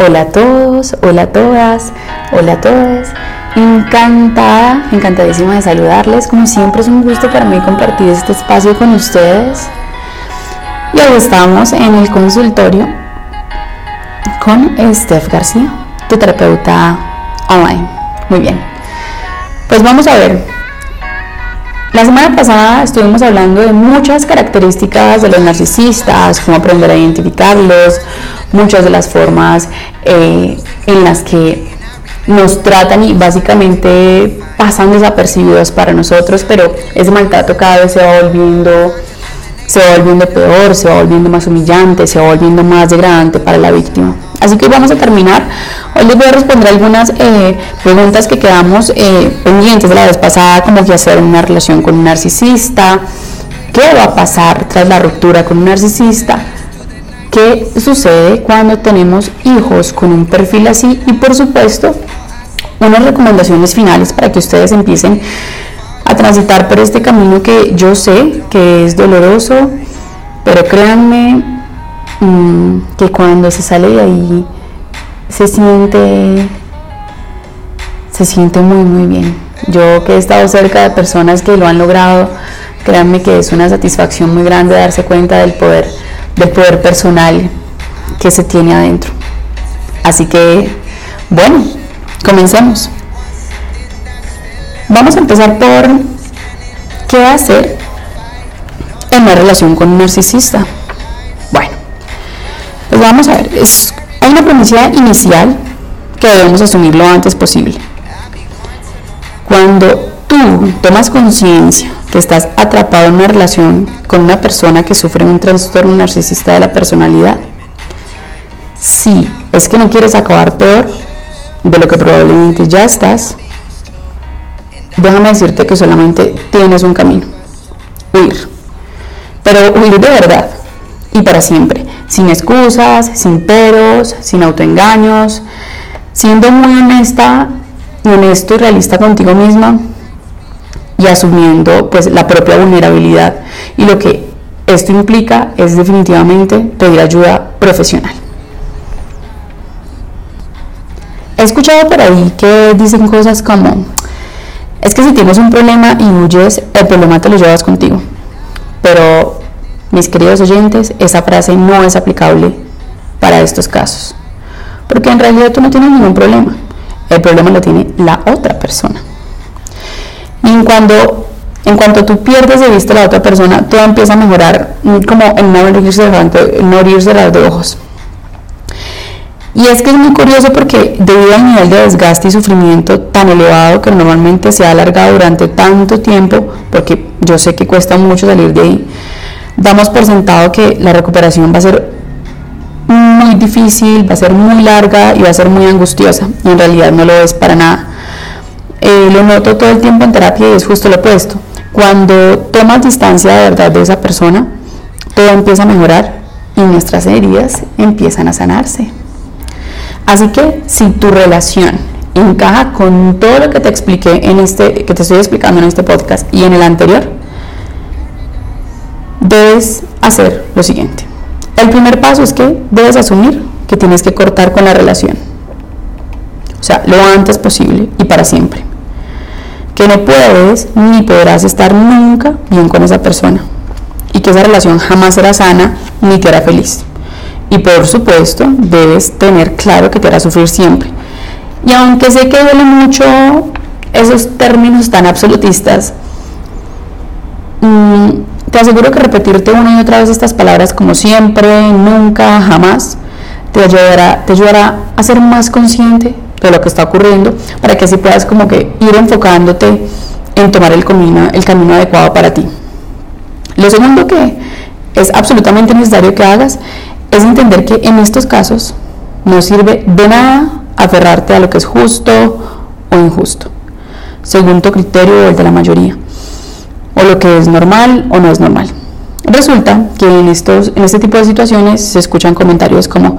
Hola a todos, hola a todas, hola a todos. Encantada, encantadísima de saludarles. Como siempre es un gusto para mí compartir este espacio con ustedes. Y hoy estamos en el consultorio con Steph García, tu terapeuta online. Muy bien. Pues vamos a ver. La semana pasada estuvimos hablando de muchas características de los narcisistas, cómo aprender a identificarlos, muchas de las formas eh, en las que nos tratan y básicamente pasan desapercibidos para nosotros, pero ese maltrato cada vez se va volviendo se va volviendo peor, se va volviendo más humillante, se va volviendo más degradante para la víctima. Así que vamos a terminar. Hoy les voy a responder algunas eh, preguntas que quedamos eh, pendientes de la vez pasada, como que hacer una relación con un narcisista, qué va a pasar tras la ruptura con un narcisista, qué sucede cuando tenemos hijos con un perfil así y por supuesto unas recomendaciones finales para que ustedes empiecen a transitar por este camino que yo sé que es doloroso, pero créanme que cuando se sale de ahí se siente se siente muy muy bien. Yo que he estado cerca de personas que lo han logrado, créanme que es una satisfacción muy grande darse cuenta del poder del poder personal que se tiene adentro. Así que, bueno, comencemos. Vamos a empezar por qué hacer en una relación con un narcisista. Vamos a ver, es, hay una premisa inicial que debemos asumir lo antes posible. Cuando tú tomas conciencia que estás atrapado en una relación con una persona que sufre un trastorno narcisista de la personalidad, si es que no quieres acabar peor de lo que probablemente ya estás, déjame decirte que solamente tienes un camino, huir. Pero huir de verdad y para siempre, sin excusas, sin peros, sin autoengaños, siendo muy honesta y honesto y realista contigo misma y asumiendo pues la propia vulnerabilidad y lo que esto implica es definitivamente pedir ayuda profesional. He escuchado por ahí que dicen cosas como, es que si tienes un problema y huyes, el problema te lo llevas contigo. Pero, mis queridos oyentes, esa frase no es aplicable para estos casos. Porque en realidad tú no tienes ningún problema. El problema lo tiene la otra persona. Y en cuando, en cuanto tú pierdes de vista a la otra persona, todo empieza a mejorar mm, como en no abrir y cerrar de ojos. Y es que es muy curioso porque debido al nivel de desgaste y sufrimiento tan elevado que normalmente se ha alargado durante tanto tiempo, porque yo sé que cuesta mucho salir de ahí, damos por sentado que la recuperación va a ser muy difícil, va a ser muy larga y va a ser muy angustiosa. Y en realidad no lo es para nada. Eh, lo noto todo el tiempo en terapia y es justo lo opuesto. Cuando tomas distancia de verdad de esa persona, todo empieza a mejorar y nuestras heridas empiezan a sanarse. Así que si tu relación encaja con todo lo que te expliqué en este, que te estoy explicando en este podcast y en el anterior, debes hacer lo siguiente. El primer paso es que debes asumir que tienes que cortar con la relación. O sea, lo antes posible y para siempre. Que no puedes ni podrás estar nunca bien con esa persona. Y que esa relación jamás será sana ni te hará feliz. Y por supuesto, debes tener claro que te hará sufrir siempre. Y aunque sé que duele mucho esos términos tan absolutistas, mm, te aseguro que repetirte una y otra vez estas palabras como siempre, nunca, jamás, te ayudará, te ayudará a ser más consciente de lo que está ocurriendo para que así puedas como que ir enfocándote en tomar el camino, el camino adecuado para ti. Lo segundo que es absolutamente necesario que hagas es entender que en estos casos no sirve de nada aferrarte a lo que es justo o injusto, según tu criterio o el de la mayoría, o lo que es normal o no es normal. Resulta que en, estos, en este tipo de situaciones se escuchan comentarios como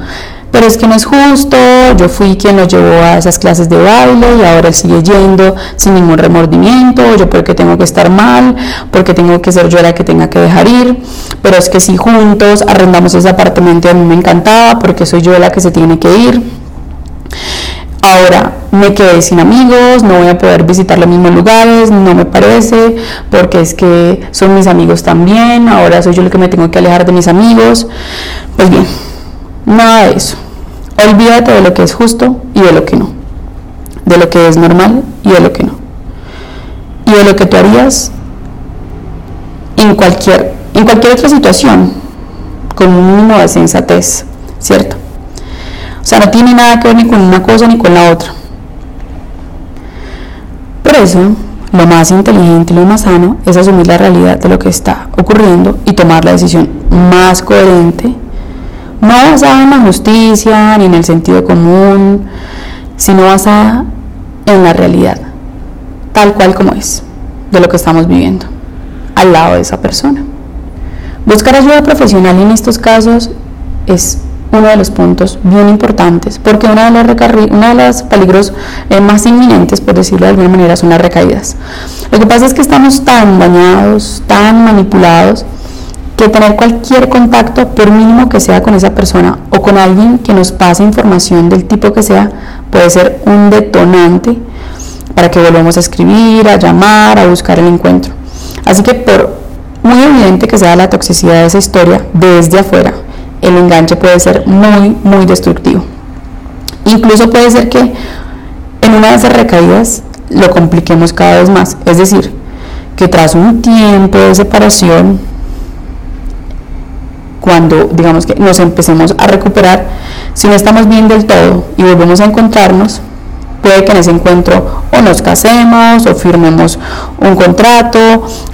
pero es que no es justo, yo fui quien lo llevó a esas clases de baile y ahora él sigue yendo sin ningún remordimiento, yo porque tengo que estar mal, porque tengo que ser yo la que tenga que dejar ir, pero es que si juntos arrendamos ese apartamento a mí me encantaba porque soy yo la que se tiene que ir. ahora me quedé sin amigos, no voy a poder visitar los mismos lugares, no me parece, porque es que son mis amigos también, ahora soy yo el que me tengo que alejar de mis amigos. Pues bien, nada de eso. Olvídate de lo que es justo y de lo que no, de lo que es normal y de lo que no, y de lo que tú harías en cualquier, en cualquier otra situación, con un mínimo de sensatez, ¿cierto? O sea, no tiene nada que ver ni con una cosa ni con la otra. Por eso, lo más inteligente y lo más sano es asumir la realidad de lo que está ocurriendo y tomar la decisión más coherente, no basada en la justicia ni en el sentido común, sino basada en la realidad, tal cual como es, de lo que estamos viviendo, al lado de esa persona. Buscar ayuda profesional en estos casos es uno de los puntos bien importantes, porque uno de los, uno de los peligros eh, más inminentes, por decirlo de alguna manera, son las recaídas. Lo que pasa es que estamos tan dañados, tan manipulados, que tener cualquier contacto, por mínimo que sea con esa persona o con alguien que nos pase información del tipo que sea, puede ser un detonante para que volvamos a escribir, a llamar, a buscar el encuentro. Así que por muy evidente que sea la toxicidad de esa historia desde afuera, el enganche puede ser muy, muy destructivo. Incluso puede ser que en una de esas recaídas lo compliquemos cada vez más. Es decir, que tras un tiempo de separación, cuando digamos que nos empecemos a recuperar, si no estamos bien del todo y volvemos a encontrarnos, puede que en ese encuentro o nos casemos o firmemos un contrato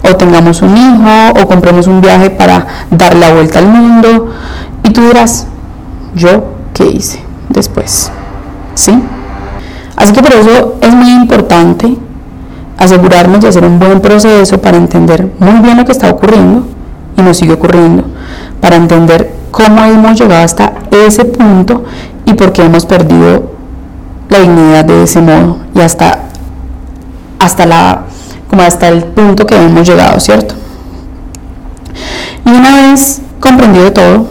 o tengamos un hijo o compremos un viaje para dar la vuelta al mundo y tú dirás, ¿yo qué hice después? ¿Sí? Así que por eso es muy importante asegurarnos de hacer un buen proceso para entender muy bien lo que está ocurriendo y nos sigue ocurriendo, para entender cómo hemos llegado hasta ese punto y por qué hemos perdido la dignidad de ese modo y hasta, hasta, la, como hasta el punto que hemos llegado, ¿cierto? Y una vez comprendido todo,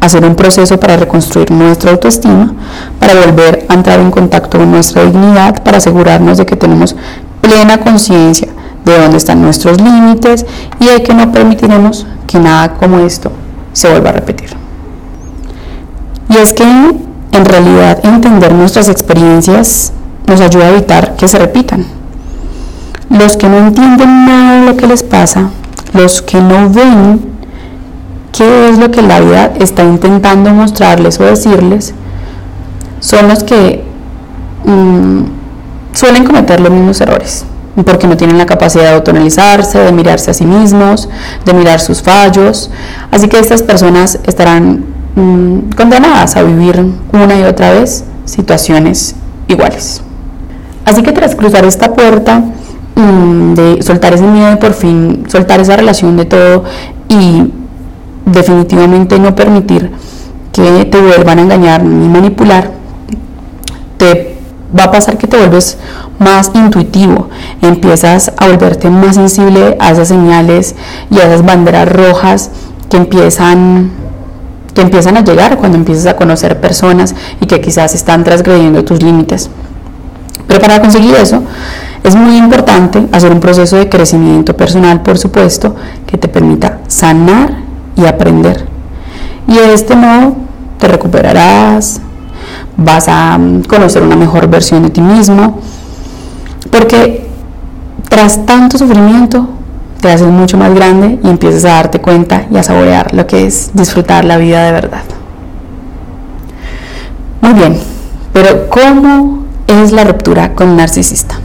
hacer un proceso para reconstruir nuestra autoestima, para volver a entrar en contacto con nuestra dignidad, para asegurarnos de que tenemos plena conciencia de dónde están nuestros límites y de que no permitiremos que nada como esto se vuelva a repetir. Y es que en realidad entender nuestras experiencias nos ayuda a evitar que se repitan. Los que no entienden nada de lo que les pasa, los que no ven qué es lo que la vida está intentando mostrarles o decirles, son los que mm, suelen cometer los mismos errores, porque no tienen la capacidad de autoanalizarse, de mirarse a sí mismos, de mirar sus fallos. Así que estas personas estarán mm, condenadas a vivir una y otra vez situaciones iguales. Así que tras cruzar esta puerta, mm, de soltar ese miedo y por fin soltar esa relación de todo y definitivamente no permitir que te vuelvan a engañar ni manipular, te va a pasar que te vuelves más intuitivo, empiezas a volverte más sensible a esas señales y a esas banderas rojas que empiezan que empiezan a llegar cuando empiezas a conocer personas y que quizás están transgrediendo tus límites. Pero para conseguir eso es muy importante hacer un proceso de crecimiento personal, por supuesto, que te permita sanar y aprender. Y de este modo te recuperarás, vas a mm, conocer una mejor versión de ti mismo, porque tras tanto sufrimiento te haces mucho más grande y empiezas a darte cuenta y a saborear lo que es disfrutar la vida de verdad. Muy bien, pero ¿cómo es la ruptura con un narcisista?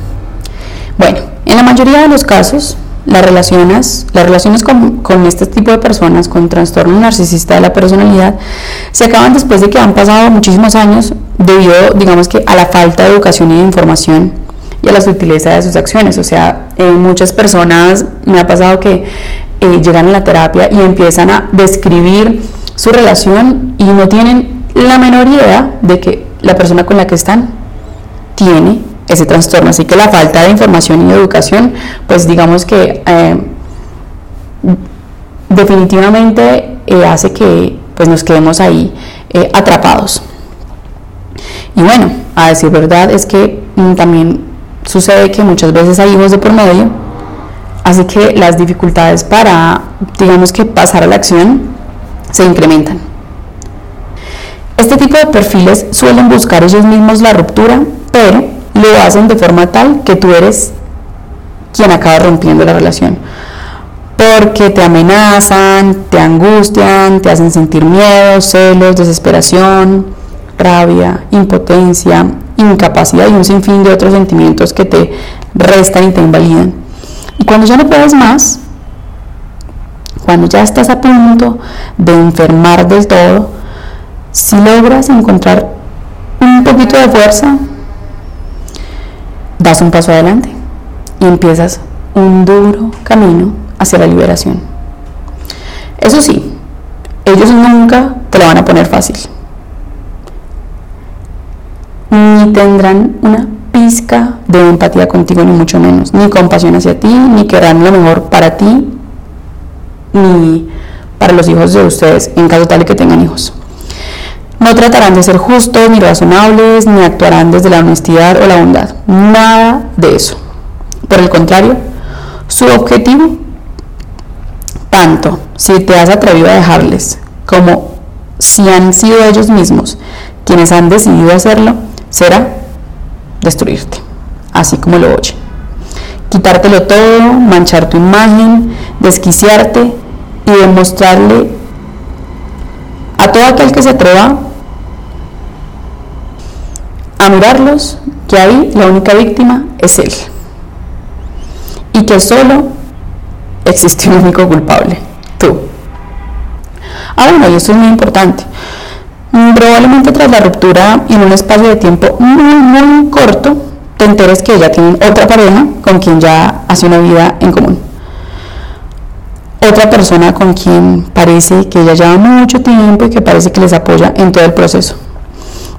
Bueno, en la mayoría de los casos las relaciones, las relaciones con, con, este tipo de personas con trastorno narcisista de la personalidad se acaban después de que han pasado muchísimos años debido, digamos que, a la falta de educación y de información y a la sutileza de sus acciones. O sea, eh, muchas personas me ha pasado que eh, llegan a la terapia y empiezan a describir su relación y no tienen la menor idea de que la persona con la que están tiene ese trastorno. Así que la falta de información y educación, pues digamos que eh, definitivamente eh, hace que pues nos quedemos ahí eh, atrapados. Y bueno, a decir verdad, es que mm, también sucede que muchas veces hay hijos de por medio, así que las dificultades para, digamos que pasar a la acción se incrementan. Este tipo de perfiles suelen buscar ellos mismos la ruptura, pero lo hacen de forma tal que tú eres quien acaba rompiendo la relación. Porque te amenazan, te angustian, te hacen sentir miedo, celos, desesperación, rabia, impotencia, incapacidad y un sinfín de otros sentimientos que te restan y te invalidan. Y cuando ya no puedes más, cuando ya estás a punto de enfermar del todo, si logras encontrar un poquito de fuerza, das un paso adelante y empiezas un duro camino hacia la liberación. Eso sí, ellos nunca te lo van a poner fácil. Ni tendrán una pizca de empatía contigo, ni mucho menos, ni compasión hacia ti, ni querrán lo mejor para ti, ni para los hijos de ustedes, en caso tal que tengan hijos. No tratarán de ser justos ni razonables, ni actuarán desde la honestidad o la bondad. Nada de eso. Por el contrario, su objetivo, tanto si te has atrevido a dejarles como si han sido ellos mismos quienes han decidido hacerlo, será destruirte, así como lo oye. Quitártelo todo, manchar tu imagen, desquiciarte y demostrarle a todo aquel que se atreva a mirarlos que ahí la única víctima es él y que solo existe un único culpable, tú. Ah, bueno, y esto es muy importante. Probablemente tras la ruptura en un espacio de tiempo muy, muy corto, te enteres que ella tiene otra pareja con quien ya hace una vida en común. Otra persona con quien parece que ella lleva mucho tiempo y que parece que les apoya en todo el proceso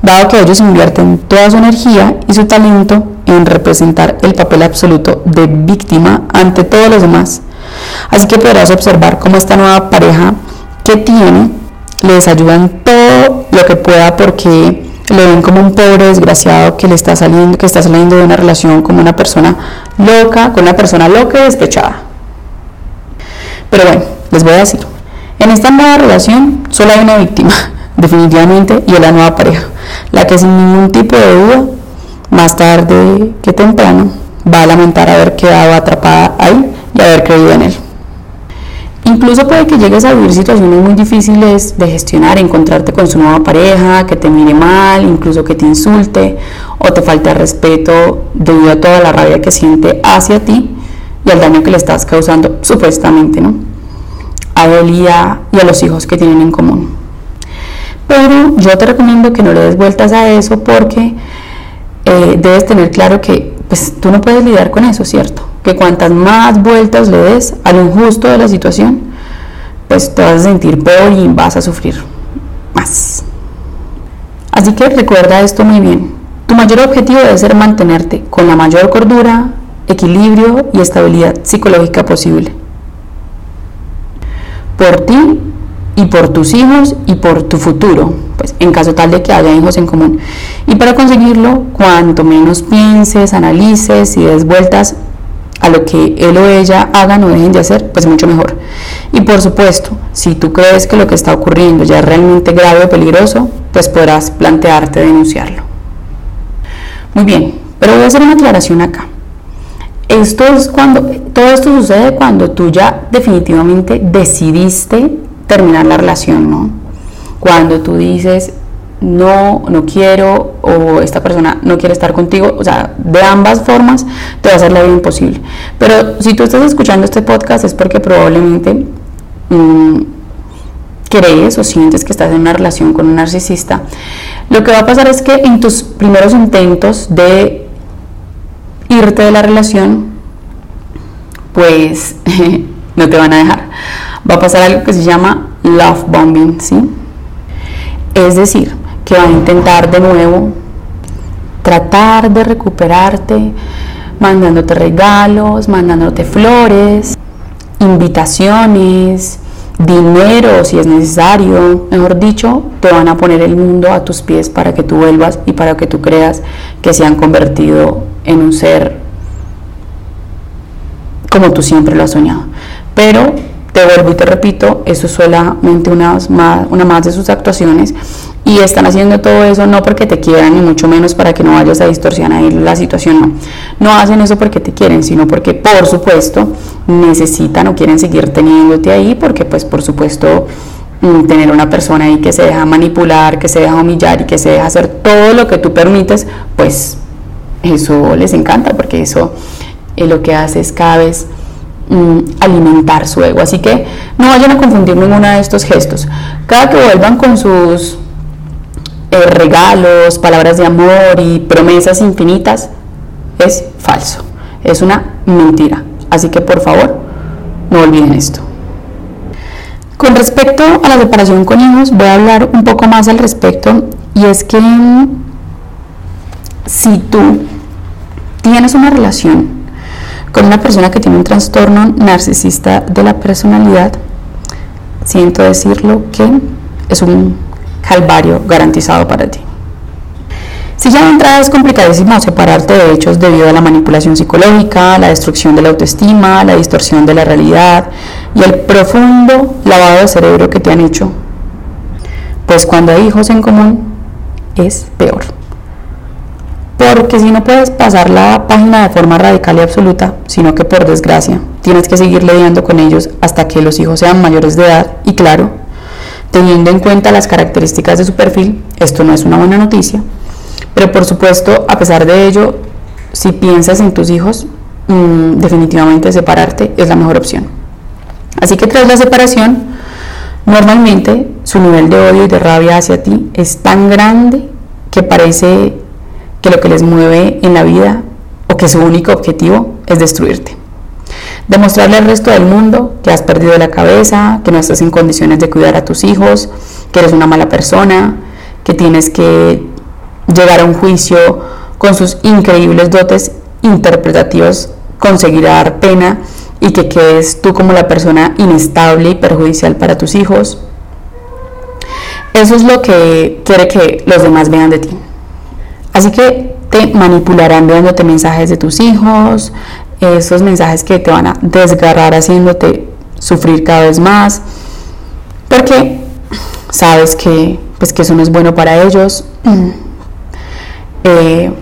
dado que ellos invierten toda su energía y su talento en representar el papel absoluto de víctima ante todos los demás. Así que podrás observar cómo esta nueva pareja que tiene les ayuda en todo lo que pueda porque le ven como un pobre desgraciado que le está saliendo, que está saliendo de una relación como una persona loca, con una persona loca y despechada. Pero bueno, les voy a decir, en esta nueva relación solo hay una víctima, definitivamente, y es la nueva pareja la que sin ningún tipo de duda, más tarde que temprano, va a lamentar haber quedado atrapada ahí y haber creído en él. Incluso puede que llegues a vivir situaciones muy difíciles de gestionar, encontrarte con su nueva pareja, que te mire mal, incluso que te insulte o te falte respeto debido a toda la rabia que siente hacia ti y al daño que le estás causando, supuestamente, ¿no? A Delia y a los hijos que tienen en común. Pero yo te recomiendo que no le des vueltas a eso porque eh, debes tener claro que pues, tú no puedes lidiar con eso, ¿cierto? Que cuantas más vueltas le des al injusto de la situación, pues te vas a sentir peor y vas a sufrir más. Así que recuerda esto muy bien. Tu mayor objetivo debe ser mantenerte con la mayor cordura, equilibrio y estabilidad psicológica posible. Por ti y por tus hijos y por tu futuro, pues en caso tal de que haya hijos en común. Y para conseguirlo, cuanto menos pienses, analices y des vueltas a lo que él o ella hagan o dejen de hacer, pues mucho mejor. Y por supuesto, si tú crees que lo que está ocurriendo ya es realmente grave o peligroso, pues podrás plantearte denunciarlo. Muy bien, pero voy a hacer una aclaración acá. Esto es cuando, todo esto sucede cuando tú ya definitivamente decidiste terminar la relación, ¿no? Cuando tú dices, no, no quiero, o esta persona no quiere estar contigo, o sea, de ambas formas te va a hacer la vida imposible. Pero si tú estás escuchando este podcast es porque probablemente mm, crees o sientes que estás en una relación con un narcisista. Lo que va a pasar es que en tus primeros intentos de irte de la relación, pues no te van a dejar va a pasar algo que se llama love bombing, ¿sí? Es decir, que va a intentar de nuevo tratar de recuperarte, mandándote regalos, mandándote flores, invitaciones, dinero si es necesario, mejor dicho, te van a poner el mundo a tus pies para que tú vuelvas y para que tú creas que se han convertido en un ser como tú siempre lo has soñado. Pero te vuelvo y te repito, eso es solamente una más, de sus actuaciones y están haciendo todo eso no porque te quieran ni mucho menos para que no vayas a distorsionar la situación, no. No hacen eso porque te quieren, sino porque por supuesto necesitan o quieren seguir teniéndote ahí porque pues por supuesto mm, tener una persona ahí que se deja manipular, que se deja humillar y que se deja hacer todo lo que tú permites, pues eso les encanta porque eso es lo que hace es cada vez mm, alimentar su ego. Así que no vayan a confundir ninguno de estos gestos. Cada que vuelvan con sus eh, regalos, palabras de amor y promesas infinitas, es falso, es una mentira. Así que por favor, no olviden esto. Con respecto a la separación con hijos, voy a hablar un poco más al respecto y es que mm, si tú tienes una relación con una persona que tiene un trastorno narcisista de la personalidad, siento decirlo que es un calvario garantizado para ti. Si ya de entrada es complicadísimo separarte de hechos debido a la manipulación psicológica, la destrucción de la autoestima, la distorsión de la realidad y el profundo lavado de cerebro que te han hecho, pues cuando hay hijos en común es peor. Porque si no puedes pasar la página de forma radical y absoluta, sino que por desgracia tienes que seguir lidiando con ellos hasta que los hijos sean mayores de edad y claro, Teniendo en cuenta las características de su perfil, esto no es una buena noticia, pero por supuesto, a pesar de ello, si piensas en tus hijos, mm, definitivamente separarte es la mejor opción. Así que tras la separación, normalmente su nivel de odio y de rabia hacia ti es tan grande que parece que lo que les mueve en la vida o que su único objetivo es destruirte. Demostrarle al resto del mundo que has perdido la cabeza, que no estás en condiciones de cuidar a tus hijos, que eres una mala persona, que tienes que llegar a un juicio con sus increíbles dotes interpretativos, conseguir dar pena y que quedes tú como la persona inestable y perjudicial para tus hijos. Eso es lo que quiere que los demás vean de ti. Así que te manipularán dándote mensajes de tus hijos, esos mensajes que te van a desgarrar haciéndote sufrir cada vez más, porque sabes que, pues, que eso no es bueno para ellos. Eh,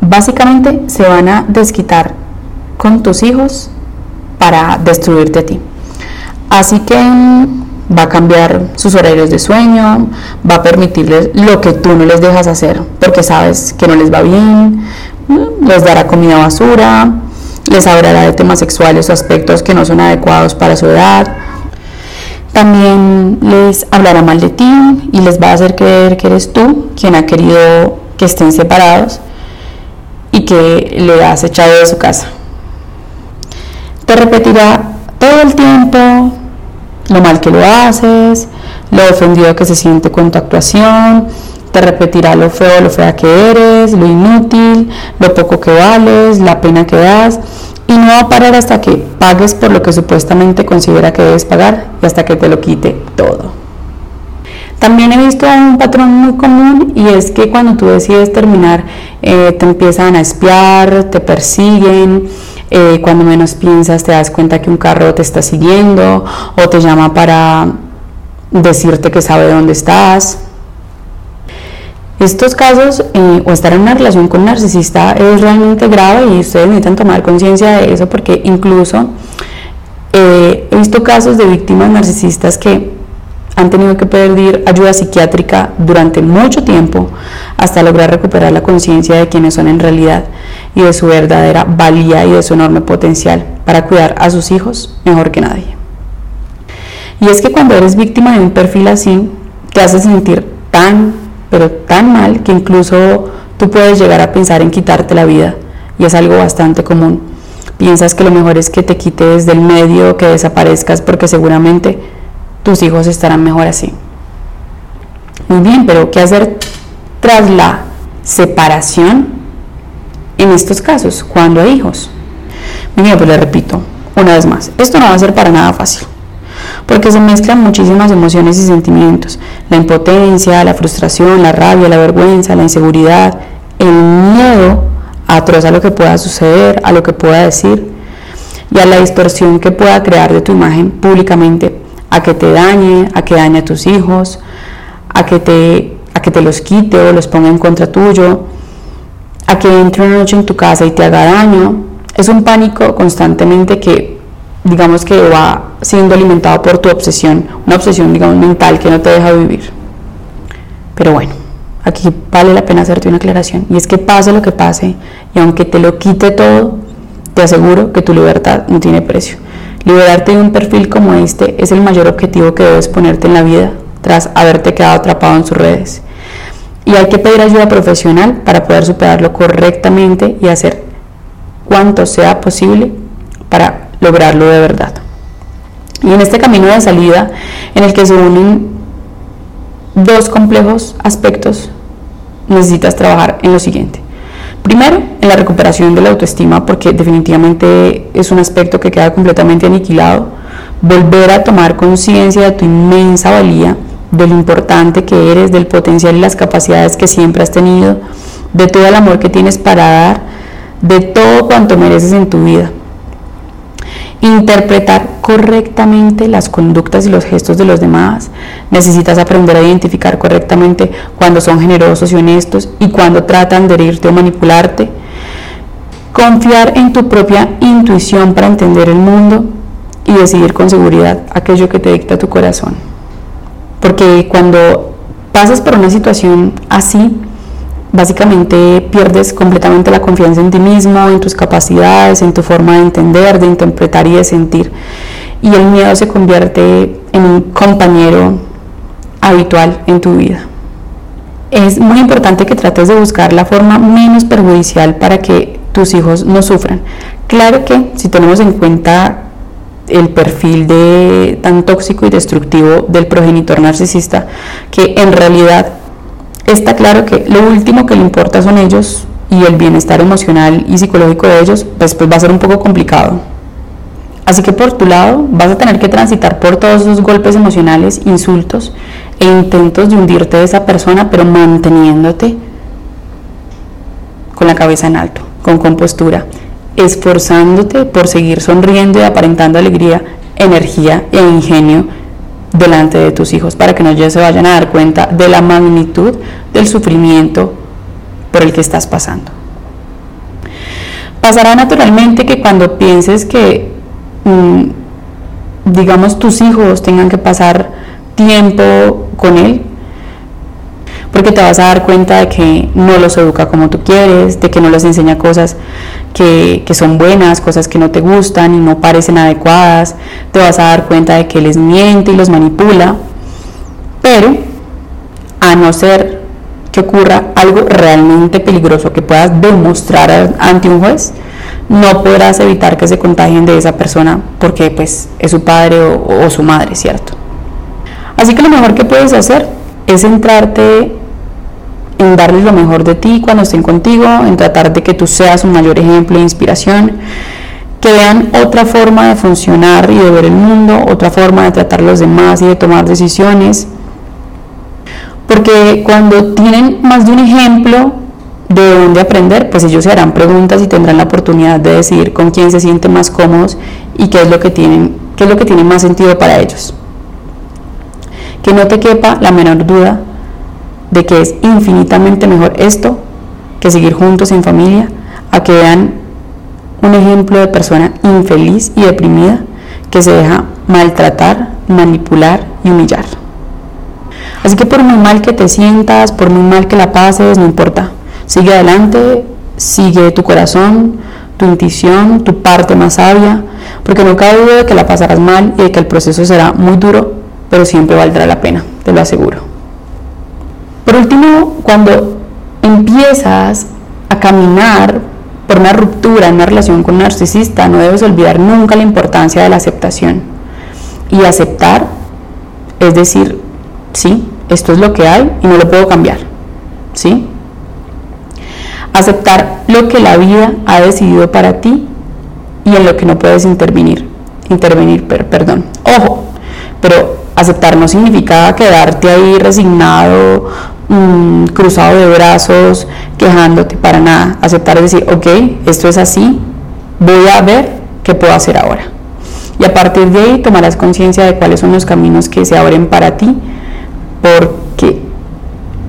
básicamente se van a desquitar con tus hijos para destruirte a ti. Así que mm, va a cambiar sus horarios de sueño, va a permitirles lo que tú no les dejas hacer, porque sabes que no les va bien, les dará comida basura, les hablará de temas sexuales o aspectos que no son adecuados para su edad. También les hablará mal de ti y les va a hacer creer que eres tú quien ha querido que estén separados y que le has echado de su casa. Te repetirá todo el tiempo lo mal que lo haces, lo ofendido que se siente con tu actuación, te repetirá lo feo, lo fea que eres, lo inútil, lo poco que vales, la pena que das y no va a parar hasta que pagues por lo que supuestamente considera que debes pagar y hasta que te lo quite todo. También he visto un patrón muy común y es que cuando tú decides terminar eh, te empiezan a espiar, te persiguen, eh, cuando menos piensas te das cuenta que un carro te está siguiendo o te llama para decirte que sabe dónde estás. Estos casos eh, o estar en una relación con un narcisista es realmente grave y ustedes necesitan tomar conciencia de eso porque incluso eh, he visto casos de víctimas narcisistas que han tenido que pedir ayuda psiquiátrica durante mucho tiempo hasta lograr recuperar la conciencia de quiénes son en realidad y de su verdadera valía y de su enorme potencial para cuidar a sus hijos mejor que nadie. Y es que cuando eres víctima de un perfil así, te hace sentir tan pero tan mal que incluso tú puedes llegar a pensar en quitarte la vida y es algo bastante común. Piensas que lo mejor es que te quites del medio, que desaparezcas porque seguramente tus hijos estarán mejor así. Muy bien, pero ¿qué hacer tras la separación en estos casos, cuando hay hijos? Bien, pues le repito una vez más, esto no va a ser para nada fácil. porque se mezclan muchísimas emociones y sentimientos, la impotencia, la frustración, la rabia, la vergüenza, la inseguridad, el miedo atroz a lo que pueda suceder, a lo que pueda decir y a la distorsión que pueda crear de tu imagen públicamente, a que te dañe, a que dañe a tus hijos, a que te, a que te los quite o los ponga en contra tuyo, a que entre una noche en tu casa y te haga daño. Es un pánico constantemente que digamos que va siendo alimentado por tu obsesión, una obsesión digamos mental que no te deja vivir. Pero bueno, aquí vale la pena hacerte una aclaración y es que pase lo que pase y aunque te lo quite todo, te aseguro que tu libertad no tiene precio. Liberarte de un perfil como este es el mayor objetivo que debes ponerte en la vida tras haberte quedado atrapado en sus redes. Y hay que pedir ayuda profesional para poder superarlo correctamente y hacer cuanto sea posible para lograrlo de verdad. Y en este camino de salida en el que se unen dos complejos aspectos, necesitas trabajar en lo siguiente. Primero, en la recuperación de la autoestima, porque definitivamente es un aspecto que queda completamente aniquilado. Volver a tomar conciencia de tu inmensa valía, de lo importante que eres, del potencial y las capacidades que siempre has tenido, de todo el amor que tienes para dar, de todo cuanto mereces en tu vida interpretar correctamente las conductas y los gestos de los demás. Necesitas aprender a identificar correctamente cuando son generosos y honestos y cuando tratan de herirte o manipularte. Confiar en tu propia intuición para entender el mundo y decidir con seguridad aquello que te dicta tu corazón. Porque cuando pasas por una situación así, básicamente pierdes completamente la confianza en ti mismo, en tus capacidades, en tu forma de entender, de interpretar y de sentir. Y el miedo se convierte en un compañero habitual en tu vida. Es muy importante que trates de buscar la forma menos perjudicial para que tus hijos no sufran. Claro que si tenemos en cuenta el perfil tan tóxico y destructivo del progenitor narcisista, que en realidad está claro que lo último que le importa son ellos y el bienestar emocional y psicológico de ellos, pues, pues va a ser un poco complicado. Así que por tu lado vas a tener que transitar por todos esos golpes emocionales, insultos e intentos de hundirte de esa persona, pero manteniéndote con la cabeza en alto, con compostura, esforzándote por seguir sonriendo y aparentando alegría, energía e ingenio delante de tus hijos para que no ya se vayan a dar cuenta de la magnitud del sufrimiento por el que estás pasando. Pasará naturalmente que cuando pienses que, mm, digamos, tus hijos tengan que pasar tiempo con él, porque te vas a dar cuenta de que no los educa como tú quieres, de que no les enseña cosas que, son buenas, cosas que no te gustan y no parecen adecuadas, te vas a dar cuenta de que les miente y los manipula, pero a no ser que ocurra algo realmente peligroso que puedas demostrar ante un juez, no podrás evitar que se contagien de esa persona porque pues es su padre o, o su madre, ¿cierto? Así que lo mejor que puedes hacer es centrarte en darles lo mejor de ti cuando estén contigo, en tratar de que tú seas un mayor ejemplo de inspiración, que vean otra forma de funcionar y de ver el mundo, otra forma de tratar a los demás y de tomar decisiones. Porque cuando tienen más de un ejemplo de dónde aprender, pues ellos se harán preguntas y tendrán la oportunidad de decidir con quién se sienten más cómodos y qué es lo que tienen, qué es lo que tiene más sentido para ellos. Que no te quepa la menor duda de que es infinitamente mejor esto que seguir juntos en familia, a que vean un ejemplo de persona infeliz y deprimida que se deja maltratar, manipular y humillar. Así que por muy mal que te sientas, por muy mal que la pases, no importa. Sigue adelante, sigue tu corazón, tu intuición, tu parte más sabia, porque no cabe duda de que la pasarás mal y de que el proceso será muy duro, pero siempre valdrá la pena, te lo aseguro. Por último, cuando empiezas a caminar por una ruptura en una relación con un narcisista, no debes olvidar nunca la importancia de la aceptación. Y aceptar es decir, sí, esto es lo que hay y no lo puedo cambiar. ¿Sí? Aceptar lo que la vida ha decidido para ti y en lo que no puedes intervenir. Intervenir, perdón. Ojo, pero aceptar no significa quedarte ahí resignado, mm, cruzado de brazos, quejándote para nada. Aceptar es decir, ok, esto es así, voy a ver qué puedo hacer ahora. Y a partir de ahí tomarás conciencia de cuáles son los caminos que se abren para ti, porque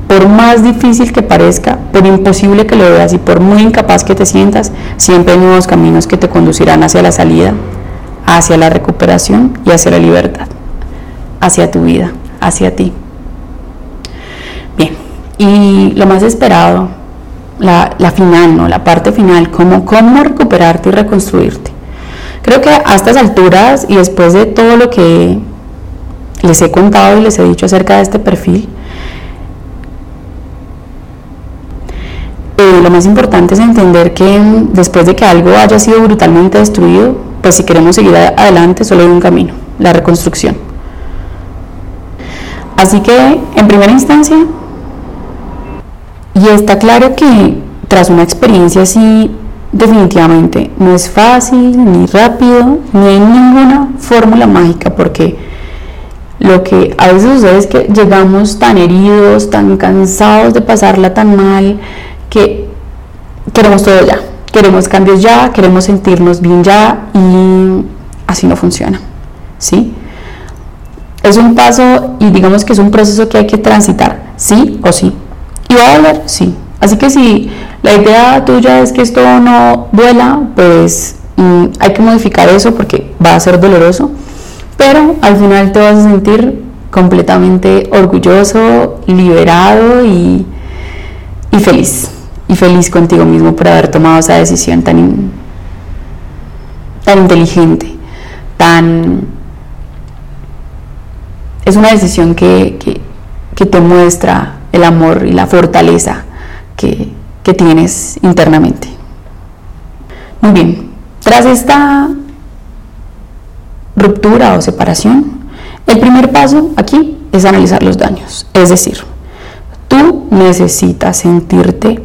por más difícil que parezca, por imposible que lo veas y por muy incapaz que te sientas, siempre hay nuevos caminos que te conducirán hacia la salida, hacia la recuperación y hacia la libertad, hacia tu vida, hacia ti. Bien, y lo más esperado, la, final, ¿no? la parte final, cómo, cómo recuperarte y reconstruirte. Creo que a estas alturas y después de todo lo que les he contado y les he dicho acerca de este perfil, Eh, lo más importante es entender que después de que algo haya sido brutalmente destruido, pues si queremos seguir adelante solo hay un camino, la reconstrucción. Así que, en primera instancia, y está claro que tras una experiencia así, definitivamente no es fácil, ni rápido, ni hay ninguna fórmula mágica, porque lo que a veces sucede es que llegamos tan heridos, tan cansados de pasarla tan mal, que queremos todo ya, queremos cambios ya, queremos sentirnos bien ya y así no funciona, ¿sí? Es un paso y digamos que es un proceso que hay que transitar, sí o sí. ¿Y va a doler? Sí. Así que si la idea tuya es que esto no duela, pues hay que modificar eso porque va a ser doloroso, pero al final te vas a sentir completamente orgulloso, liberado y, y feliz y feliz contigo mismo por haber tomado esa decisión tan, tan inteligente, tan... Es una decisión que, que, te muestra el amor y la fortaleza que, que tienes internamente. Muy bien, tras esta ruptura o separación, el primer paso aquí es analizar los daños. Es decir, tú necesitas sentirte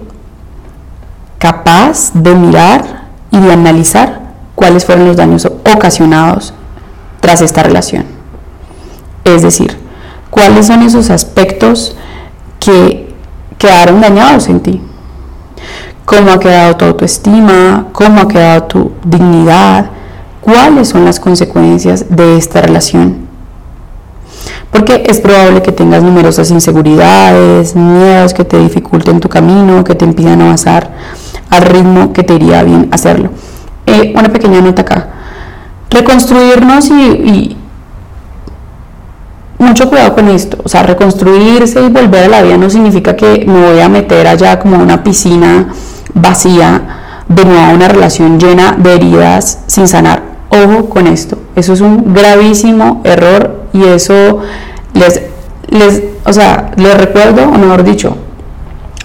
capaz de mirar y de analizar cuáles fueron los daños ocasionados tras esta relación. Es decir, cuáles son esos aspectos que quedaron dañados en ti. Cómo ha quedado tu autoestima, cómo ha quedado tu dignidad, cuáles son las consecuencias de esta relación. Porque es probable que tengas numerosas inseguridades, miedos que te dificulten tu camino, que te impidan avanzar al ritmo que te iría bien hacerlo. Eh, una pequeña nota acá. Reconstruirnos y, mucho cuidado con esto. O sea, reconstruirse y volver a la vida no significa que me voy a meter allá como una piscina vacía, de nuevo una relación llena de heridas sin sanar. Ojo con esto. Eso es un gravísimo error y eso les, les, o sea, les recuerdo, o mejor dicho,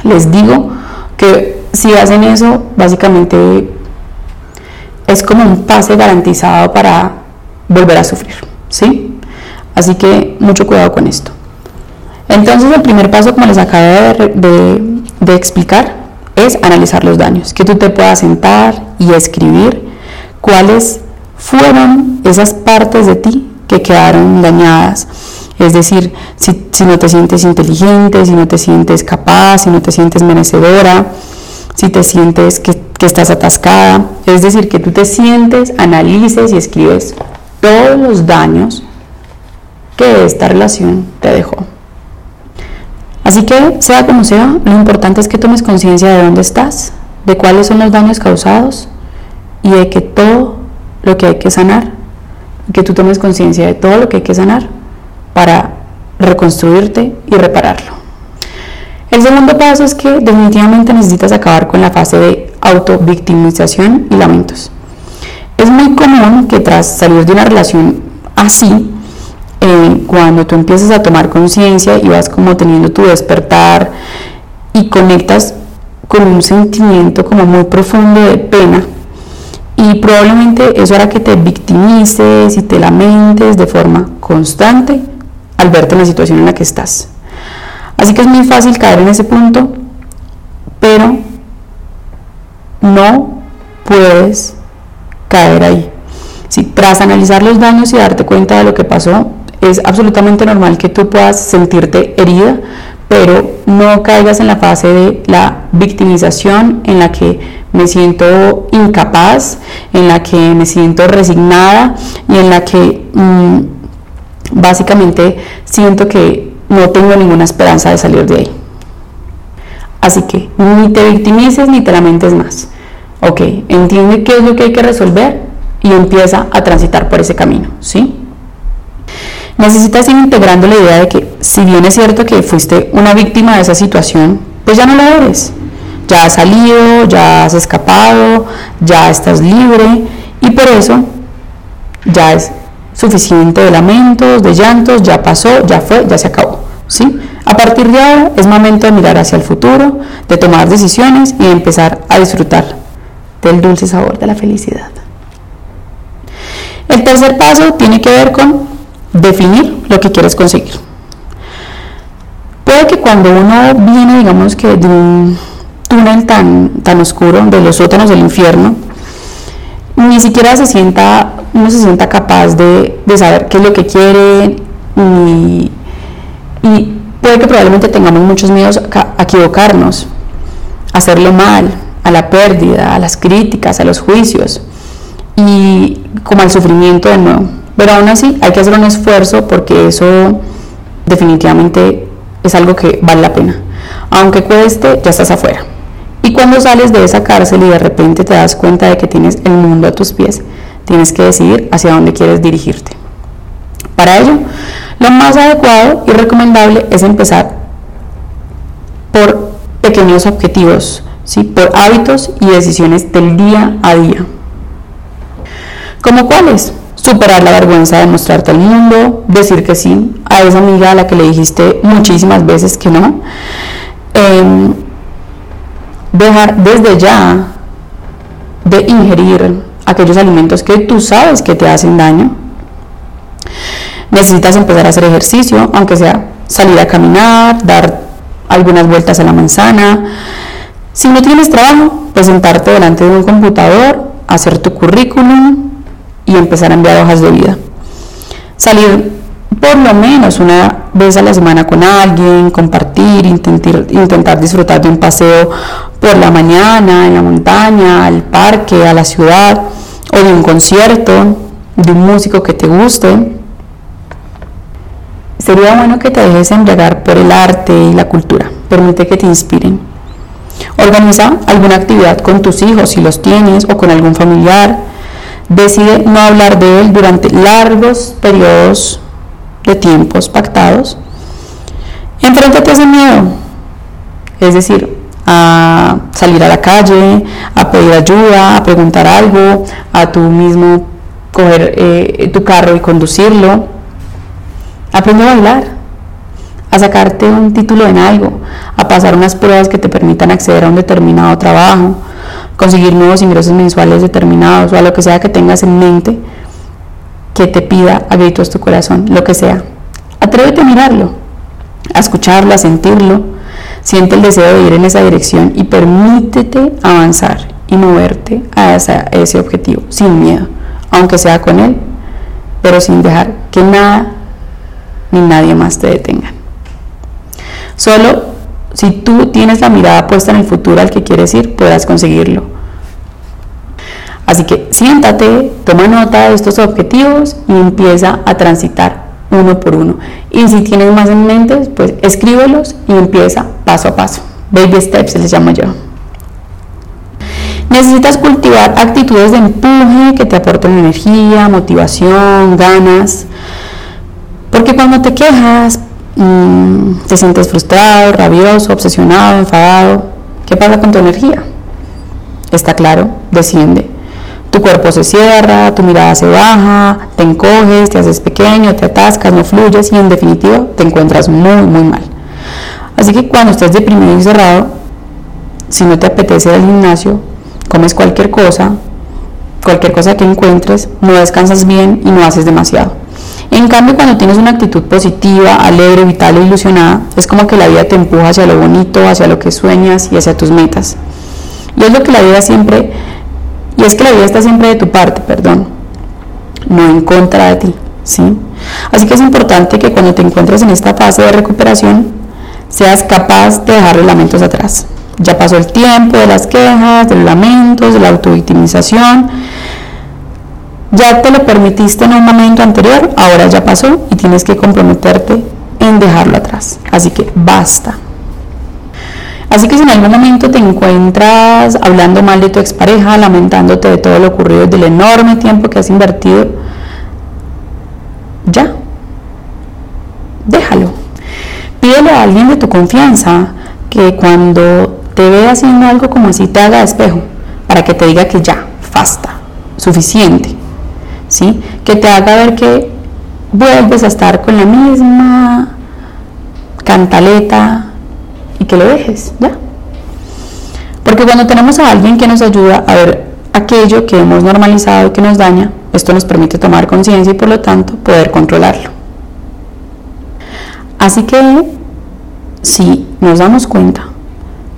les digo que si hacen eso, básicamente es como un pase garantizado para volver a sufrir, ¿sí? Así que mucho cuidado con esto. Entonces el primer paso, como les acabo de, explicar, es analizar los daños, que tú te puedas sentar y escribir cuáles fueron esas partes de ti que quedaron dañadas. Es decir, si, no te sientes inteligente, si no te sientes capaz, si no te sientes merecedora, si te sientes que, estás atascada, es decir, que tú te sientes, analices y escribes todos los daños que esta relación te dejó. Así que, sea como sea, lo importante es que tomes conciencia de dónde estás, de cuáles son los daños causados y de que todo lo que hay que sanar, que tú tomes conciencia de todo lo que hay que sanar para reconstruirte y repararlo. El segundo paso es que definitivamente necesitas acabar con la fase de autovictimización y lamentos. Es muy común que tras salir de una relación así, eh, cuando tú empiezas a tomar conciencia y vas como teniendo tu despertar y conectas con un sentimiento como muy profundo de pena, y probablemente eso hará que te victimices y te lamentes de forma constante al verte en la situación en la que estás. Así que es muy fácil caer en ese punto, pero no puedes caer ahí. Si tras analizar los daños y darte cuenta de lo que pasó, es absolutamente normal que tú puedas sentirte herida, pero no caigas en la fase de la victimización en la que me siento incapaz, en la que me siento resignada y en la que mm, básicamente siento que no tengo ninguna esperanza de salir de ahí. Así que ni te victimices ni te lamentes más. Ok, entiende qué es lo que hay que resolver y empieza a transitar por ese camino, ¿sí? Necesitas ir integrando la idea de que si bien es cierto que fuiste una víctima de esa situación, pues ya no la eres. Ya has salido, ya has escapado, ya estás libre y por eso ya es suficiente de lamentos, de llantos, ya pasó, ya fue, ya se acabó. ¿sí? A partir de ahora es momento de mirar hacia el futuro, de tomar decisiones y empezar a disfrutar del dulce sabor de la felicidad. El tercer paso tiene que ver con definir lo que quieres conseguir. Puede que cuando uno viene, digamos que de un túnel tan, tan oscuro, de los sótanos del infierno, ni siquiera se sienta, uno se sienta capaz de, saber qué es lo que quiere y, puede que probablemente tengamos muchos miedos a equivocarnos, a hacerlo mal, a la pérdida, a las críticas, a los juicios y como al sufrimiento de nuevo. Pero aún así hay que hacer un esfuerzo porque eso definitivamente es algo que vale la pena. Aunque cueste, ya estás afuera. Y cuando sales de esa cárcel y de repente te das cuenta de que tienes el mundo a tus pies, tienes que decidir hacia dónde quieres dirigirte. Para ello, lo más adecuado y recomendable es empezar por pequeños objetivos, ¿sí? por hábitos y decisiones del día a día. ¿Como cuáles? Superar la vergüenza de mostrarte al mundo, decir que sí a esa amiga a la que le dijiste muchísimas veces que no, em, dejar desde ya de ingerir aquellos alimentos que tú sabes que te hacen daño. Necesitas empezar a hacer ejercicio, aunque sea salir a caminar, dar algunas vueltas a la manzana. Si no tienes trabajo, pues sentarte delante de un computador, hacer tu currículum, y empezar a enviar hojas de vida. Salir por lo menos una vez a la semana con alguien, compartir, intentar, intentar disfrutar de un paseo por la mañana, en la montaña, al parque, a la ciudad, o de un concierto, de un músico que te guste. Sería bueno que te dejes embriagar por el arte y la cultura. Permite que te inspiren. Organiza alguna actividad con tus hijos si los tienes o con algún familiar decide no hablar de él durante largos periodos de tiempos pactados, enfréntate a ese miedo, es decir, a salir a la calle, a pedir ayuda, a preguntar algo, a tú mismo coger eh, tu carro y conducirlo, aprende a bailar, a sacarte un título en algo, a pasar unas pruebas que te permitan acceder a un determinado trabajo, conseguir nuevos ingresos mensuales determinados o a lo que sea que tengas en mente que te pida a gritos tu corazón, lo que sea. Atrévete a mirarlo, a escucharlo, a sentirlo. Siente el deseo de ir en esa dirección y permítete avanzar y moverte a ese objetivo sin miedo, aunque sea con él, pero sin dejar que nada ni nadie más te detenga. Solo si tú tienes la mirada puesta en el futuro al que quieres ir, puedas conseguirlo. Así que siéntate, toma nota de estos objetivos y empieza a transitar uno por uno. Y si tienes más en mente, pues escríbelos y empieza paso a paso. Baby steps se les llamo yo. Necesitas cultivar actitudes de empuje que te aporten energía, motivación, ganas. Porque cuando te quejas, Mm, te sientes frustrado, rabioso, obsesionado, enfadado. ¿Qué pasa con tu energía? Está claro, desciende. Tu cuerpo se cierra, tu mirada se baja, te encoges, te haces pequeño, te atascas, no fluyes y en definitiva te encuentras muy, muy mal. Así que cuando estés deprimido y cerrado, si no te apetece ir al gimnasio, comes cualquier cosa, cualquier cosa que encuentres, no descansas bien y no haces demasiado. En cambio, cuando tienes una actitud positiva, alegre, vital e ilusionada, es como que la vida te empuja hacia lo bonito, hacia lo que sueñas y hacia tus metas. Y es lo que la vida siempre, y es que la vida está siempre de tu parte, perdón, no en contra de ti, ¿sí? Así que es importante que cuando te encuentres en esta fase de recuperación, seas capaz de dejar los lamentos atrás. Ya pasó el tiempo de las quejas, de los lamentos, de la autovictimización. Ya te lo permitiste en un momento anterior, ahora ya pasó y tienes que comprometerte en dejarlo atrás. Así que basta. Así que si en algún momento te encuentras hablando mal de tu expareja, lamentándote de todo lo ocurrido, del enorme tiempo que has invertido, ya, déjalo. Pídele a alguien de tu confianza que cuando te vea haciendo algo como así te haga espejo, para que te diga que ya, basta, suficiente. ¿Sí? Que te haga ver que vuelves a estar con la misma cantaleta y que lo dejes, ¿ya? Porque cuando tenemos a alguien que nos ayuda a ver aquello que hemos normalizado y que nos daña, esto nos permite tomar conciencia y por lo tanto poder controlarlo. Así que si nos damos cuenta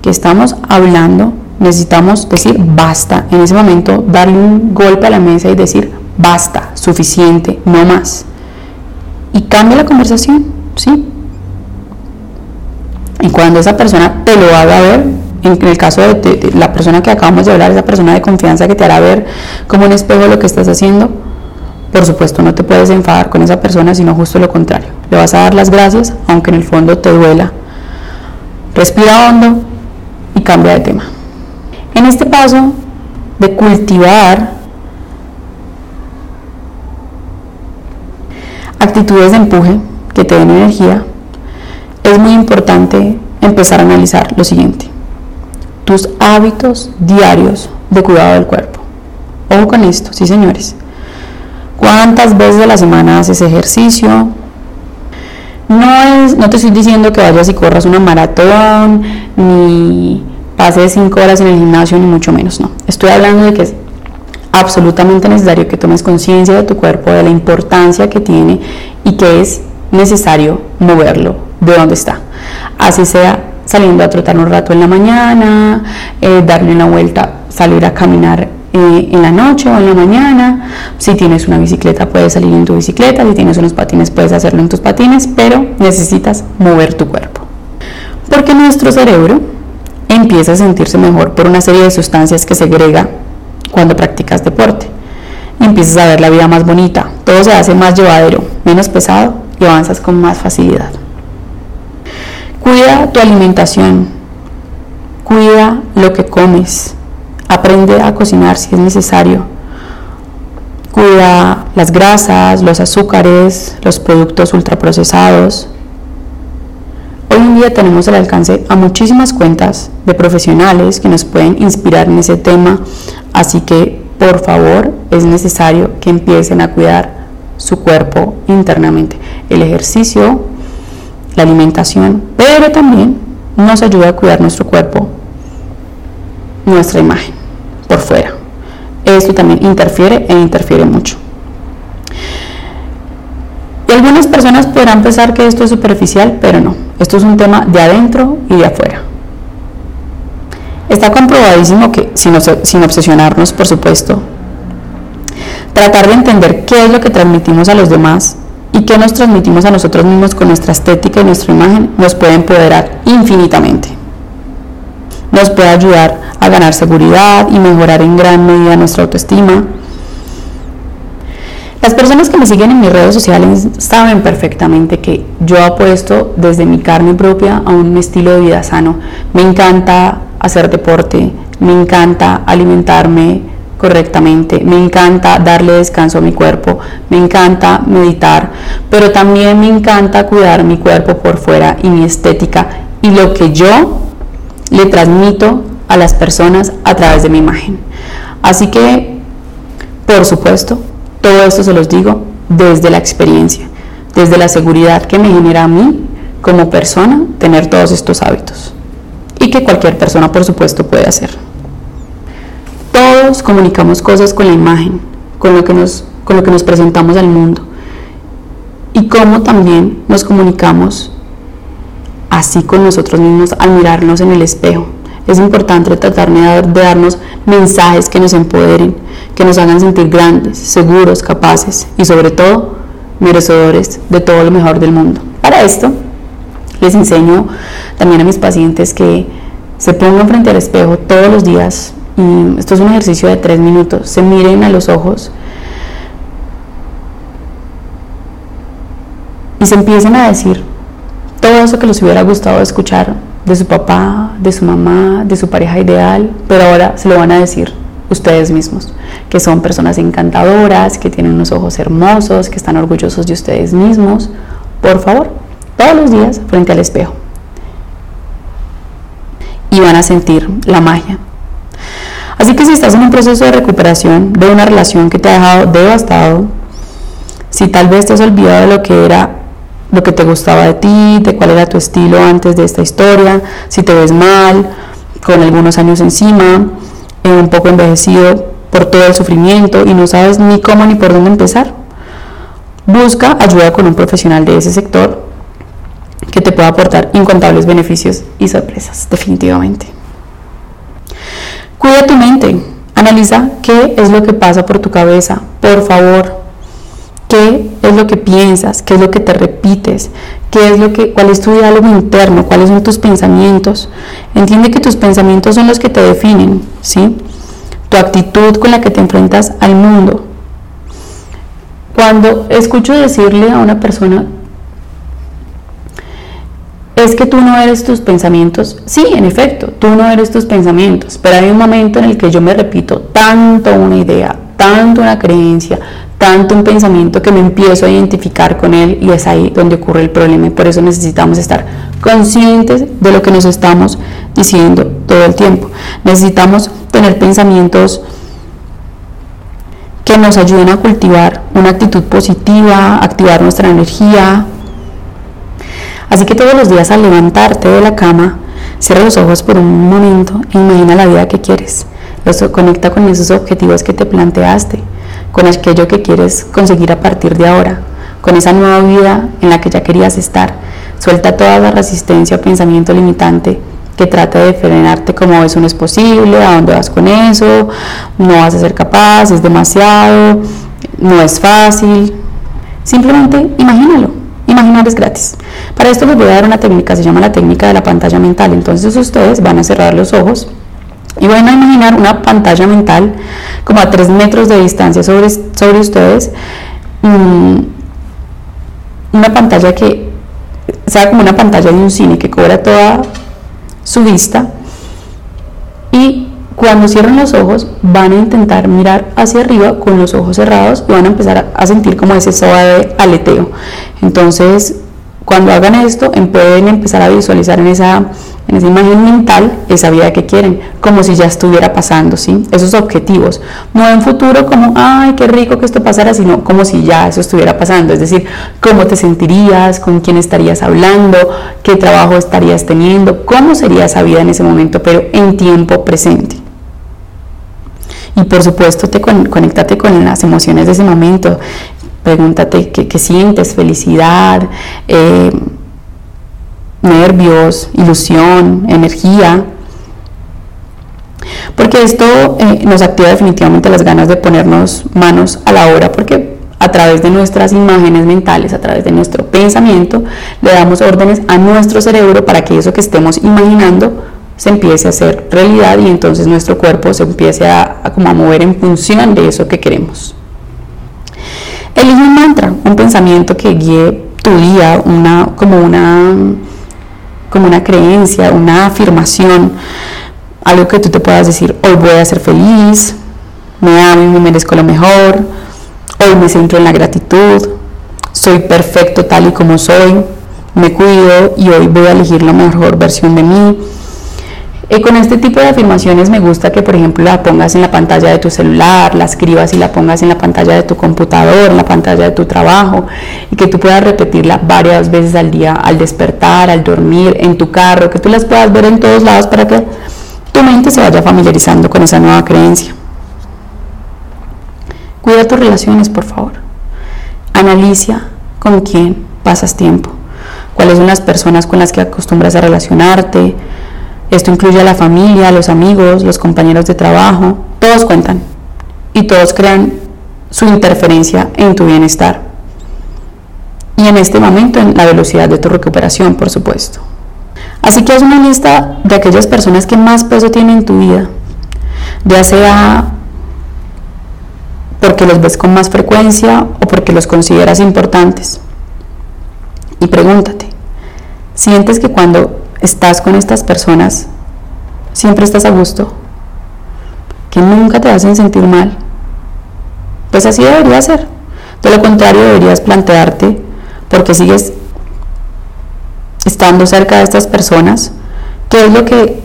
que estamos hablando, necesitamos decir basta. En ese momento darle un golpe a la mesa y decir basta, suficiente, no más. Y cambia la conversación, ¿sí? Y cuando esa persona te lo haga ver, en el caso de, la persona que acabamos de hablar, esa persona de confianza que te hará ver como un espejo lo que estás haciendo, por supuesto no te puedes enfadar con esa persona, sino justo lo contrario. Le vas a dar las gracias, aunque en el fondo te duela. Respira hondo y cambia de tema. En este paso de cultivar actitudes de empuje que te den energía, es muy importante empezar a analizar lo siguiente. Tus hábitos diarios de cuidado del cuerpo. Ojo con esto, sí señores. ¿Cuántas veces a la semana haces ejercicio? No, es, no te estoy diciendo que vayas y corras una maratón, ni pases cinco horas en el gimnasio, ni mucho menos, no. Estoy hablando de que absolutamente necesario que tomes conciencia de tu cuerpo, de la importancia que tiene y que es necesario moverlo de donde está. Así sea saliendo a trotar un rato en la mañana, eh, darle una vuelta, salir a caminar eh, en la noche o en la mañana. Si tienes una bicicleta, puedes salir en tu bicicleta. Si tienes unos patines, puedes hacerlo en tus patines, pero necesitas mover tu cuerpo. Porque nuestro cerebro empieza a sentirse mejor por una serie de sustancias que segrega cuando practicas deporte. empiezas a ver la vida más bonita, todo se hace más llevadero, menos pesado y avanzas con más facilidad. Cuida tu alimentación, cuida lo que comes, aprende a cocinar si es necesario, cuida las grasas, los azúcares, los productos ultraprocesados. Hoy en día tenemos al alcance a muchísimas cuentas de profesionales que nos pueden inspirar en ese tema, así que por favor es necesario que empiecen a cuidar su cuerpo internamente. El ejercicio la alimentación, pero también nos ayuda a cuidar nuestro cuerpo, nuestra imagen por fuera. Esto también interfiere e interfiere mucho. Y algunas personas podrán pensar que esto es superficial, pero no. Esto es un tema de adentro y de afuera. Está comprobadísimo que, sin, obsesionarnos, por supuesto, tratar de entender qué es lo que transmitimos a los demás y que nos transmitimos a nosotros mismos con nuestra estética y nuestra imagen nos puede empoderar infinitamente. Nos puede ayudar a ganar seguridad y mejorar en gran medida nuestra autoestima. Las personas que me siguen en mis redes sociales saben perfectamente que yo apuesto desde mi carne propia a un estilo de vida sano. Me encanta hacer deporte, me encanta alimentarme correctamente, me encanta darle descanso a mi cuerpo, me encanta meditar, pero también me encanta cuidar mi cuerpo por fuera y mi estética y lo que yo le transmito a las personas a través de mi imagen. Así que, por supuesto, todo esto se los digo desde la experiencia, desde la seguridad que me genera a mí como persona tener todos estos hábitos y que cualquier persona, por supuesto, puede hacer comunicamos cosas con la imagen, con lo que nos, con lo que nos presentamos al mundo. Y cómo también nos comunicamos así con nosotros mismos al mirarnos en el espejo. Es importante tratar de darnos mensajes que nos empoderen, que nos hagan sentir grandes, seguros, capaces y sobre todo merecedores de todo lo mejor del mundo. Para esto, les enseño también a mis pacientes que se pongan frente al espejo todos los días. Y esto es un ejercicio de tres minutos. Se miren a los ojos y se empiecen a decir todo eso que les hubiera gustado escuchar de su papá, de su mamá, de su pareja ideal, pero ahora se lo van a decir ustedes mismos, que son personas encantadoras, que tienen unos ojos hermosos, que están orgullosos de ustedes mismos. Por favor, todos los días frente al espejo. Y van a sentir la magia. Así que si estás en un proceso de recuperación de una relación que te ha dejado devastado, si tal vez te has olvidado de lo que era lo que te gustaba de ti, de cuál era tu estilo antes de esta historia, si te ves mal, con algunos años encima, eh, un poco envejecido por todo el sufrimiento y no sabes ni cómo ni por dónde empezar. Busca ayuda con un profesional de ese sector que te pueda aportar incontables beneficios y sorpresas, definitivamente. Cuida tu mente, analiza qué es lo que pasa por tu cabeza, por favor, qué es lo que piensas, qué es lo que te repites, qué es lo que, cuál es tu diálogo interno, cuáles son tus pensamientos. Entiende que tus pensamientos son los que te definen, ¿sí? Tu actitud con la que te enfrentas al mundo. Cuando escucho decirle a una persona, es que tú no eres tus pensamientos. Sí, en efecto, tú no eres tus pensamientos, pero hay un momento en el que yo me repito tanto una idea, tanto una creencia, tanto un pensamiento que me empiezo a identificar con él y es ahí donde ocurre el problema y por eso necesitamos estar conscientes de lo que nos estamos diciendo todo el tiempo. Necesitamos tener pensamientos que nos ayuden a cultivar una actitud positiva, activar nuestra energía. Así que todos los días al levantarte de la cama, cierra los ojos por un momento e imagina la vida que quieres. Los conecta con esos objetivos que te planteaste con aquello que quieres conseguir a partir de ahora, con esa nueva vida en la que ya querías estar. Suelta toda la resistencia o pensamiento limitante que trata de frenarte como eso no es posible, a dónde vas con eso, no vas a ser capaz, es demasiado, no es fácil. Simplemente imagínalo. Imaginar es gratis. Para esto les voy a dar una técnica, se llama la técnica de la pantalla mental. Entonces ustedes van a cerrar los ojos y van a imaginar una pantalla mental como a 3 metros de distancia sobre, sobre ustedes. Mm, una pantalla que sea como una pantalla de un cine que cobra toda su vista. Y cuando cierren los ojos van a intentar mirar hacia arriba con los ojos cerrados y van a empezar a sentir como ese suave aleteo. Entonces, cuando hagan esto, pueden empezar a visualizar en esa en esa imagen mental esa vida que quieren, como si ya estuviera pasando, ¿sí? Esos objetivos. No en futuro como, ay, qué rico que esto pasara, sino como si ya eso estuviera pasando. Es decir, cómo te sentirías, con quién estarías hablando, qué trabajo estarías teniendo, cómo sería esa vida en ese momento, pero en tiempo presente. Y por supuesto, te conéctate con las emociones de ese momento. Pregúntate qué, sientes, felicidad. Eh, nervios, ilusión, energía. Porque esto eh, nos activa definitivamente las ganas de ponernos manos a la obra, porque a través de nuestras imágenes mentales, a través de nuestro pensamiento, le damos órdenes a nuestro cerebro para que eso que estemos imaginando se empiece a hacer realidad y entonces nuestro cuerpo se empiece a, como a mover en función de eso que queremos. Elige un mantra, un pensamiento que guíe tu día, una, como una como una creencia, una afirmación, algo que tú te puedas decir, hoy voy a ser feliz, me amo y me merezco lo mejor, hoy me centro en la gratitud, soy perfecto tal y como soy, me cuido y hoy voy a elegir la mejor versión de mí. Y con este tipo de afirmaciones me gusta que, por ejemplo, la pongas en la pantalla de tu celular, la escribas y la pongas en la pantalla de tu computador, en la pantalla de tu trabajo, y que tú puedas repetirla varias veces al día, al despertar, al dormir, en tu carro, que tú las puedas ver en todos lados para que tu mente se vaya familiarizando con esa nueva creencia. Cuida tus relaciones, por favor. Analiza con quién pasas tiempo, cuáles son las personas con las que acostumbras a relacionarte, esto incluye a la familia, a los amigos, los compañeros de trabajo, todos cuentan y todos crean su interferencia en tu bienestar. y en este momento en la velocidad de tu recuperación, por supuesto. Así que haz una lista de aquellas personas que más peso tienen en tu vida, ya sea porque los ves con más frecuencia o porque los consideras importantes. Y pregúntate, ¿sientes que cuando estás con estas personas siempre estás a gusto? ¿Que nunca te hacen sentir mal? Pues así debería ser. De lo contrario, deberías plantearte por qué sigues estando cerca de estas personas, qué es lo que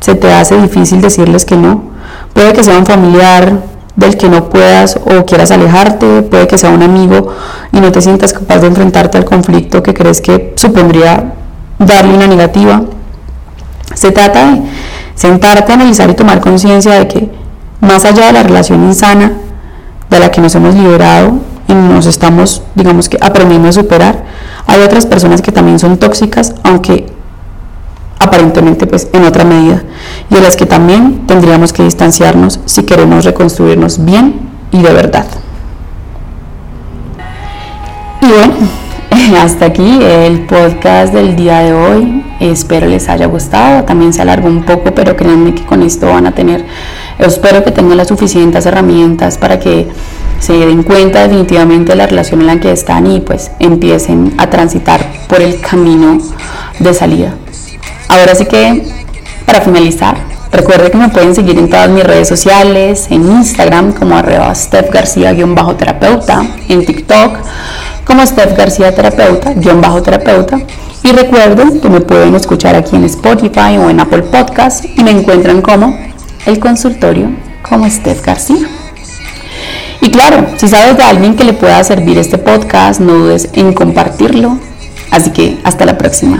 se te hace difícil decirles que no. Puede que sea un familiar, del que no puedas o quieras alejarte, puede que sea un amigo y no te sientas capaz de enfrentarte al conflicto que crees que supondría darle una negativa. Se trata de sentarte, analizar y tomar conciencia de que más allá de la relación insana de la que nos hemos liberado y nos estamos, digamos que, aprendiendo a superar, hay otras personas que también son tóxicas, aunque aparentemente pues en otra medida, y de las que también tendríamos que distanciarnos si queremos reconstruirnos bien y de verdad. Y bueno, hasta aquí el podcast del día de hoy. Espero les haya gustado. También se alargó un poco, pero créanme que con esto van a tener, espero que tengan las suficientes herramientas para que se den cuenta definitivamente de la relación en la que están y pues empiecen a transitar por el camino de salida. Ahora sí que, para finalizar, recuerde que me pueden seguir en todas mis redes sociales, en Instagram como arroba Steph García-terapeuta, en TikTok como Steph García Terapeuta-terapeuta. Y recuerden que me pueden escuchar aquí en Spotify o en Apple Podcast y me encuentran como el consultorio como Steph García. Y claro, si sabes de alguien que le pueda servir este podcast, no dudes en compartirlo. Así que hasta la próxima.